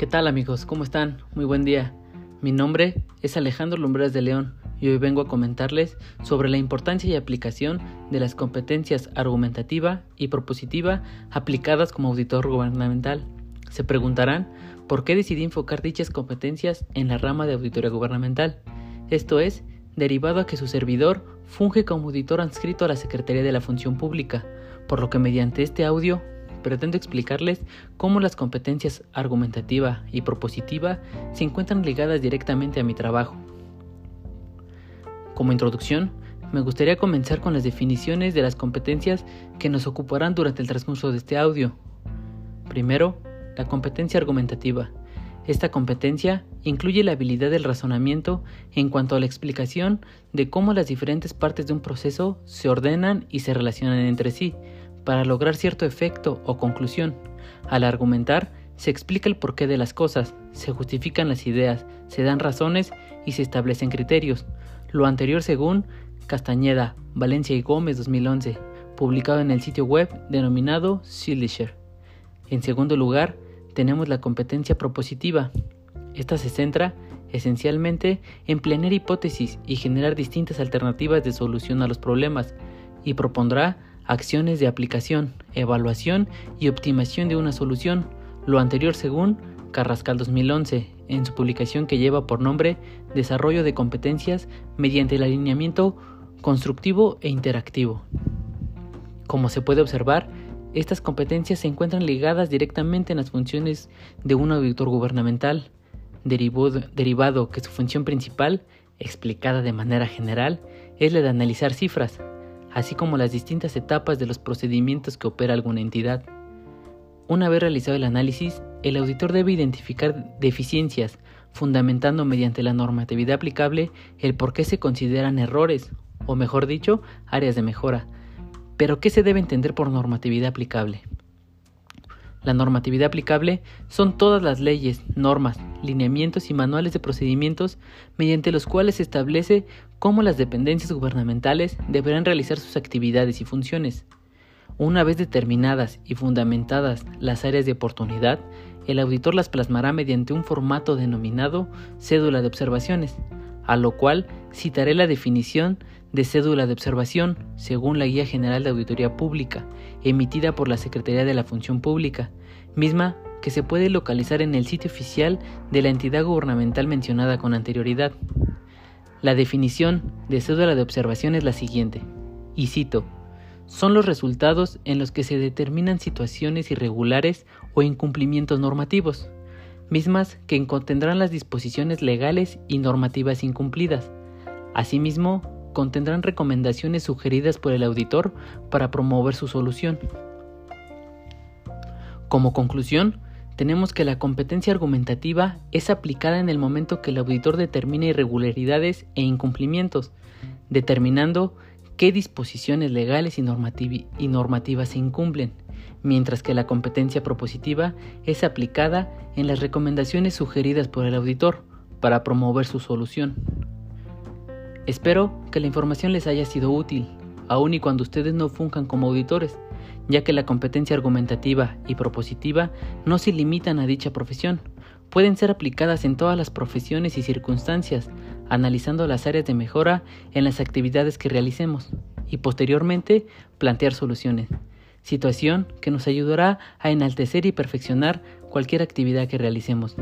¿Qué tal amigos? ¿Cómo están? Muy buen día. Mi nombre es Alejandro Lumbreras de León y hoy vengo a comentarles sobre la importancia y aplicación de las competencias argumentativa y propositiva aplicadas como auditor gubernamental. Se preguntarán por qué decidí enfocar dichas competencias en la rama de auditoría gubernamental. Esto es, derivado a que su servidor funge como auditor adscrito a la Secretaría de la Función Pública, por lo que mediante este audio pretendo explicarles cómo las competencias argumentativa y propositiva se encuentran ligadas directamente a mi trabajo. Como introducción, me gustaría comenzar con las definiciones de las competencias que nos ocuparán durante el transcurso de este audio. Primero, la competencia argumentativa. Esta competencia incluye la habilidad del razonamiento en cuanto a la explicación de cómo las diferentes partes de un proceso se ordenan y se relacionan entre sí, para lograr cierto efecto o conclusión. Al argumentar, se explica el porqué de las cosas, se justifican las ideas, se dan razones y se establecen criterios. Lo anterior según Castañeda, Valencia y Gómez 2011, publicado en el sitio web denominado Silisher. En segundo lugar, tenemos la competencia propositiva. Esta se centra esencialmente en planear hipótesis y generar distintas alternativas de solución a los problemas, y propondrá acciones de aplicación, evaluación y optimización de una solución, lo anterior según Carrascal 2011, en su publicación que lleva por nombre Desarrollo de competencias mediante el alineamiento constructivo e interactivo. Como se puede observar, estas competencias se encuentran ligadas directamente en las funciones de un auditor gubernamental, derivado que su función principal, explicada de manera general, es la de analizar cifras, así como las distintas etapas de los procedimientos que opera alguna entidad. Una vez realizado el análisis, el auditor debe identificar deficiencias, fundamentando mediante la normatividad aplicable el por qué se consideran errores, o mejor dicho, áreas de mejora. Pero, ¿qué se debe entender por normatividad aplicable? La normatividad aplicable son todas las leyes, normas, lineamientos y manuales de procedimientos mediante los cuales se establece cómo las dependencias gubernamentales deberán realizar sus actividades y funciones. Una vez determinadas y fundamentadas las áreas de oportunidad, el auditor las plasmará mediante un formato denominado cédula de observaciones, a lo cual citaré la definición de cédula de observación según la Guía General de Auditoría Pública, emitida por la Secretaría de la Función Pública, misma que se puede localizar en el sitio oficial de la entidad gubernamental mencionada con anterioridad. La definición de cédula de observación es la siguiente, y cito, son los resultados en los que se determinan situaciones irregulares o incumplimientos normativos, mismas que contendrán las disposiciones legales y normativas incumplidas. Asimismo, contendrán recomendaciones sugeridas por el auditor para promover su solución. Como conclusión, tenemos que la competencia argumentativa es aplicada en el momento que el auditor determina irregularidades e incumplimientos, determinando qué disposiciones legales y, normativas se incumplen, mientras que la competencia propositiva es aplicada en las recomendaciones sugeridas por el auditor para promover su solución. Espero que la información les haya sido útil, aun y cuando ustedes no funjan como auditores, ya que la competencia argumentativa y propositiva no se limitan a dicha profesión, pueden ser aplicadas en todas las profesiones y circunstancias, analizando las áreas de mejora en las actividades que realicemos y posteriormente plantear soluciones, situación que nos ayudará a enaltecer y perfeccionar cualquier actividad que realicemos.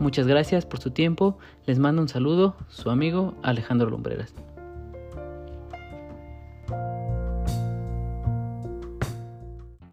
Muchas gracias por su tiempo, les mando un saludo, su amigo Alejandro Lumbreras.